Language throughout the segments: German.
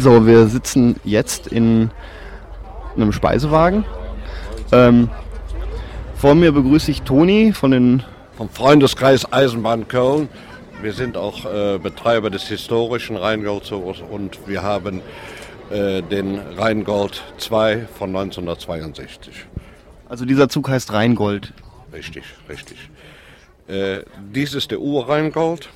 So, wir sitzen jetzt in einem Speisewagen. Ähm, vor mir begrüße ich Toni von den vom Freundeskreis Eisenbahn Köln. Wir sind auch äh, Betreiber des historischen Rheingoldzugs und wir haben äh, den Rheingold 2 von 1962. Also dieser Zug heißt Rheingold. Richtig, richtig. Äh, dies ist der Ur-Rheingold.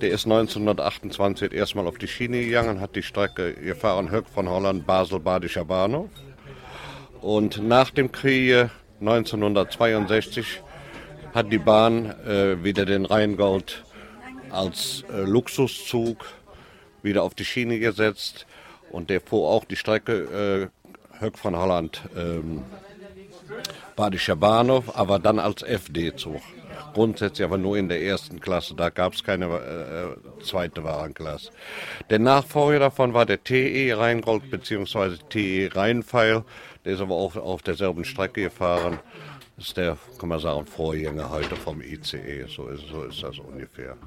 Der ist 1928 erstmal auf die Schiene gegangen, hat die Strecke gefahren, Höck von Holland, Basel, Badischer Bahnhof. Und nach dem Krieg 1962 hat die Bahn äh, wieder den Rheingold als äh, Luxuszug wieder auf die Schiene gesetzt und der fuhr auch die Strecke äh, Höck von Holland, ähm, Badischer Bahnhof, aber dann als FD-Zug. Grundsätzlich aber nur in der ersten Klasse, da gab es keine äh, zweite Warenklasse. Der Nachfolger davon war der TE Rheingold bzw. TE Rheinpfeil, der ist aber auch auf derselben Strecke gefahren. Das ist der, kann man sagen, Vorgänger heute vom ICE, so ist, so ist das ungefähr.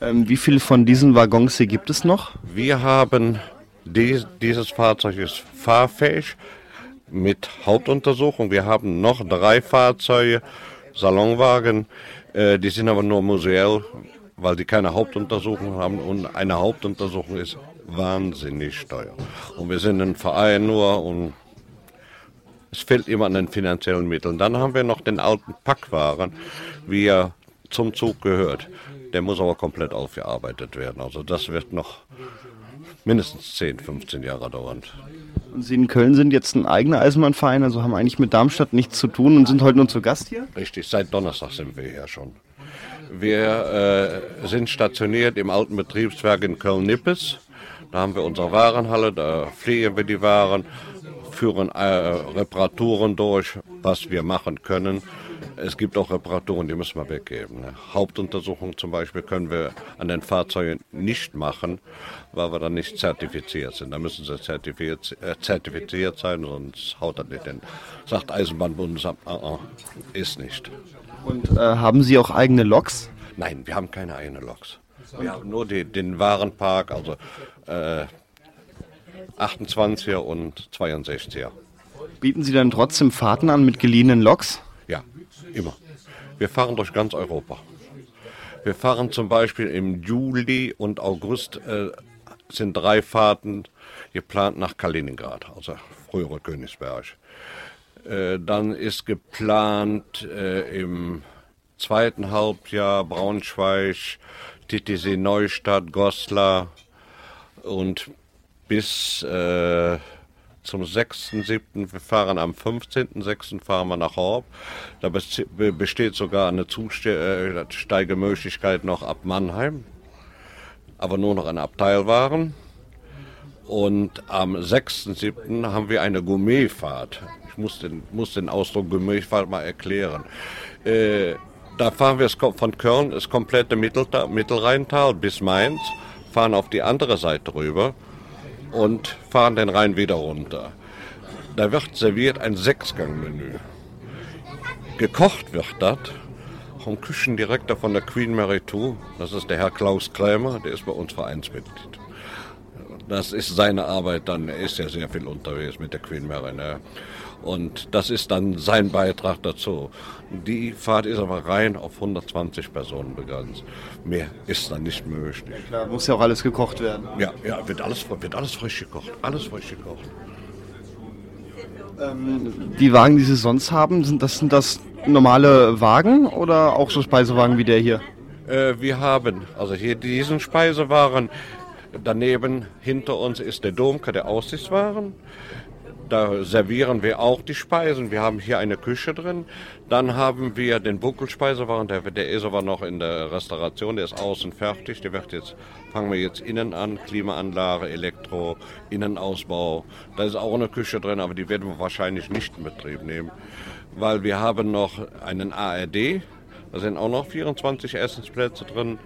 Ähm, wie viele von diesen Waggons hier gibt es noch? Wir haben, dies, dieses Fahrzeug ist fahrfähig mit Hauptuntersuchung. Wir haben noch drei Fahrzeuge, Salonwagen, äh, die sind aber nur museell, weil die keine Hauptuntersuchung haben und eine Hauptuntersuchung ist wahnsinnig teuer. Und wir sind ein Verein nur und es fehlt immer an den finanziellen Mitteln. Dann haben wir noch den alten Packwaren, wie er zum Zug gehört. Der muss aber komplett aufgearbeitet werden. Also das wird noch mindestens 10, 15 Jahre dauern. Sie in Köln sind jetzt ein eigener Eisenbahnverein, also haben eigentlich mit Darmstadt nichts zu tun und sind heute nur zu Gast hier? Richtig, seit Donnerstag sind wir hier schon. Wir äh, sind stationiert im alten Betriebswerk in Köln-Nippes. Da haben wir unsere Warenhalle, da pflegen wir die Waren, führen äh, Reparaturen durch, was wir machen können. Es gibt auch Reparaturen, die müssen wir weggeben. Ne? Hauptuntersuchungen zum Beispiel können wir an den Fahrzeugen nicht machen, weil wir dann nicht zertifiziert sind. Da müssen sie zertifiziert, äh, zertifiziert sein, sonst haut das nicht hin. Sagt Eisenbahnbundesamt, uh -uh, ist nicht. Und äh, haben Sie auch eigene Loks? Nein, wir haben keine eigenen Loks. Wir haben nur die, den Warenpark, also äh, 28er und 62er. Bieten Sie dann trotzdem Fahrten an mit geliehenen Loks? Immer. Wir fahren durch ganz Europa. Wir fahren zum Beispiel im Juli und August äh, sind drei Fahrten geplant nach Kaliningrad, also frühere Königsberg. Äh, dann ist geplant äh, im zweiten Halbjahr Braunschweig, Titisee Neustadt, Goslar und bis äh, zum 6.7. Wir fahren am 15.6. fahren wir nach Horb. Da besteht sogar eine Zusteigemöglichkeit noch ab Mannheim, aber nur noch eine Abteilwaren. Und am 6.7. haben wir eine Gourmetfahrt. Ich muss den, muss den Ausdruck Gourmetfahrt mal erklären. Äh, da fahren wir von Köln, das komplette Mittelrheintal bis Mainz, fahren auf die andere Seite rüber und fahren den Rhein wieder runter. Da wird serviert ein Sechsgangmenü. Gekocht wird das vom Küchendirektor von der Queen Mary 2. Das ist der Herr Klaus Krämer, der ist bei uns Vereinsmitglied. Das ist seine Arbeit dann, er ist ja sehr viel unterwegs mit der Queen Mary. Ne? Und das ist dann sein Beitrag dazu. Die Fahrt ist aber rein auf 120 Personen begrenzt. Mehr ist dann nicht möglich. Ja, klar, muss ja auch alles gekocht werden. Ja, ja wird, alles, wird alles frisch gekocht. Alles frisch gekocht. Ähm, die Wagen, die Sie sonst haben, sind das, sind das normale Wagen oder auch so Speisewagen wie der hier? Äh, wir haben also hier diesen Speisewagen. Daneben hinter uns ist der Domke, der Aussichtswaren. Da servieren wir auch die Speisen. Wir haben hier eine Küche drin. Dann haben wir den Buckelspeisewagen, der, der ist aber noch in der Restauration, der ist außen fertig. Der wird jetzt, fangen wir jetzt innen an, Klimaanlage, Elektro, Innenausbau. Da ist auch eine Küche drin, aber die werden wir wahrscheinlich nicht in Betrieb nehmen, weil wir haben noch einen ARD, da sind auch noch 24 Essensplätze drin.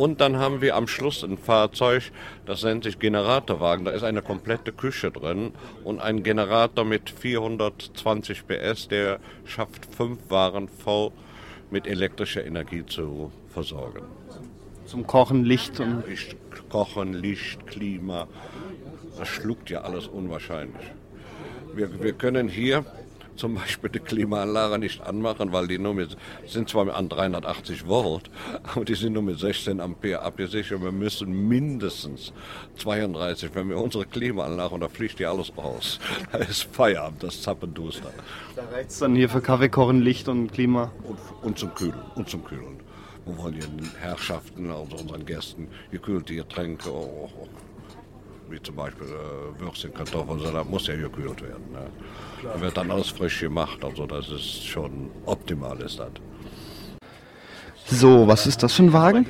Und dann haben wir am Schluss ein Fahrzeug, das nennt sich Generatorwagen. Da ist eine komplette Küche drin und ein Generator mit 420 PS, der schafft fünf Waren voll mit elektrischer Energie zu versorgen. Zum Kochen, Licht und. Licht, Kochen, Licht, Klima. Das schluckt ja alles unwahrscheinlich. Wir, wir können hier zum Beispiel die Klimaanlage nicht anmachen, weil die nur mit, sind zwar an 380 Volt, aber die sind nur mit 16 Ampere abgesichert. Wir müssen mindestens 32, wenn wir unsere Klimaanlage, und da fliegt die alles raus. Da ist Feierabend, das Zappenduster. Da reicht es dann hier für Kaffee kochen, Licht und Klima. Und, und zum Kühlen, und zum Kühlen. Wir wollen hier den Herrschaften, also unseren Gästen, gekühlte Getränke, oh, oh, wie zum Beispiel äh, Würstchen, das muss ja gekühlt werden. Ne? Da wird dann alles frisch gemacht, also das ist schon optimal ist das. So, was ist das für ein Wagen?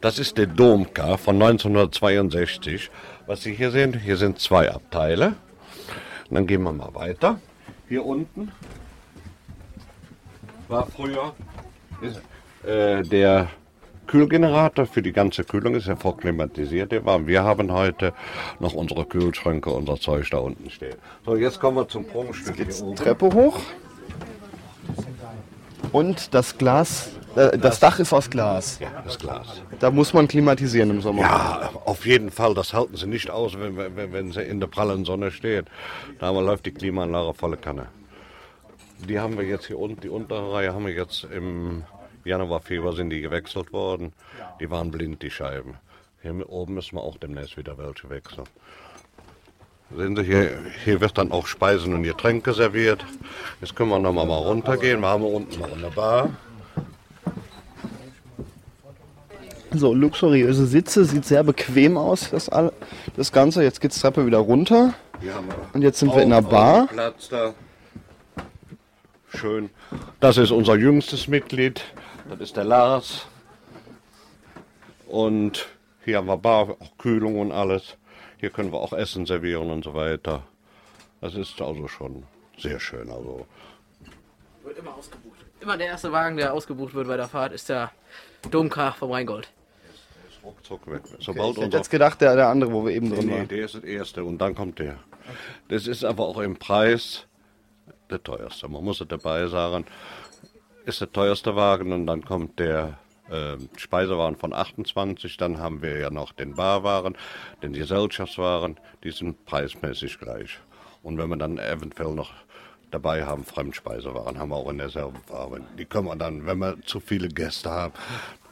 Das ist der Domka von 1962. Was Sie hier sehen, hier sind zwei Abteile. Und dann gehen wir mal weiter. Hier unten war früher ist, äh, der Kühlgenerator für die ganze Kühlung ist ja vorklimatisiert. Der war. Wir haben heute noch unsere Kühlschränke, unser Zeug da unten stehen. So, jetzt kommen wir zum Prunkstück hier oben. Treppe hoch. Und das Glas, äh, das Dach ist aus Glas. Ja, das Glas. Da muss man klimatisieren im Sommer. Ja, auf jeden Fall. Das halten sie nicht aus, wenn, wenn, wenn sie in der prallen Sonne steht. Da läuft die Klimaanlage volle Kanne. Die haben wir jetzt hier unten, die untere Reihe haben wir jetzt im Januar, Februar sind die gewechselt worden. Die waren blind, die Scheiben. Hier oben müssen wir auch demnächst wieder welche wechseln. Sehen Sie, hier, hier wird dann auch Speisen und Getränke serviert. Jetzt können wir noch mal runtergehen. Wir haben unten noch eine Bar. So, luxuriöse Sitze, sieht sehr bequem aus, das, all, das Ganze. Jetzt geht die Treppe wieder runter. Und jetzt sind wir in der Bar. Platz da. Schön. Das ist unser jüngstes Mitglied. Das ist der Lars. Und hier haben wir Bar, auch Kühlung und alles. Hier können wir auch Essen servieren und so weiter. Das ist also schon sehr schön. Also Wird immer ausgebucht. Immer der erste Wagen, der ausgebucht wird bei der Fahrt, ist der Domkar vom Rheingold. ruckzuck weg. Okay, Sobald ich hätte jetzt gedacht, der, der andere, wo wir eben drin Nee, waren. der ist das erste und dann kommt der. Das ist aber auch im Preis der teuerste. Man muss es dabei sagen, ist der teuerste Wagen und dann kommt der äh, Speisewagen von 28, dann haben wir ja noch den Barwaren, den Gesellschaftswaren, die sind preismäßig gleich. Und wenn wir dann eventuell noch dabei haben, Fremdspeisewaren, haben wir auch in derselben Farbe. Die können wir dann, wenn wir zu viele Gäste haben,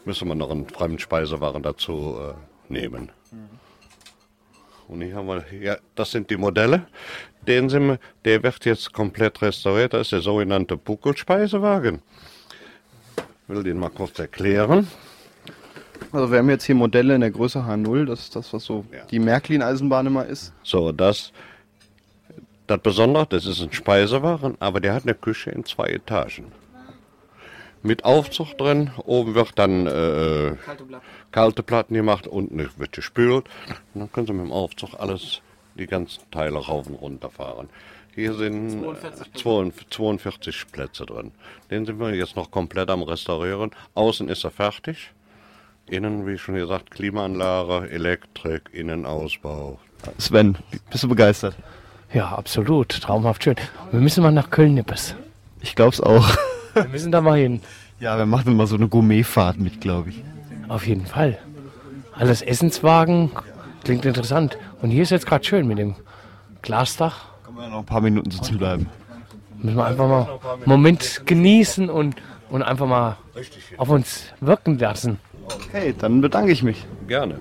müssen wir noch einen Fremdspeisewaren dazu äh, nehmen. Und hier haben wir, ja, das sind die Modelle. Den sind wir, der wird jetzt komplett restauriert. Das ist der sogenannte Buckelspeisewagen. Ich will den mal kurz erklären. Also wir haben jetzt hier Modelle in der Größe H0, das ist das, was so Ja. die Märklin-Eisenbahn immer ist. So, das, das Besondere, das ist ein Speisewagen, aber der hat eine Küche in zwei Etagen. Mit Aufzug drin, oben wird dann äh, Kalte Blatt. kalte Platten gemacht, unten wird gespült. Und dann können Sie mit dem Aufzug alles, die ganzen Teile rauf und runter fahren. Hier sind 42 äh, 42 42 Plätze drin. Den sind wir jetzt noch komplett am Restaurieren. Außen ist er fertig. Innen, wie schon gesagt, Klimaanlage, Elektrik, Innenausbau. Sven, bist du begeistert? Ja, absolut. Traumhaft schön. Wir müssen mal nach Köln-Nippes. Ich glaub's auch. Wir müssen da mal hin. Ja, wir machen mal so eine Gourmetfahrt mit, glaube ich. Auf jeden Fall. Alles Essenswagen. Klingt interessant. Und hier ist jetzt gerade schön mit dem Glasdach. Können wir noch ein paar Minuten sitzen bleiben. Müssen wir einfach mal einen Moment genießen und, und einfach mal auf uns wirken lassen. Okay, dann bedanke ich mich. Gerne.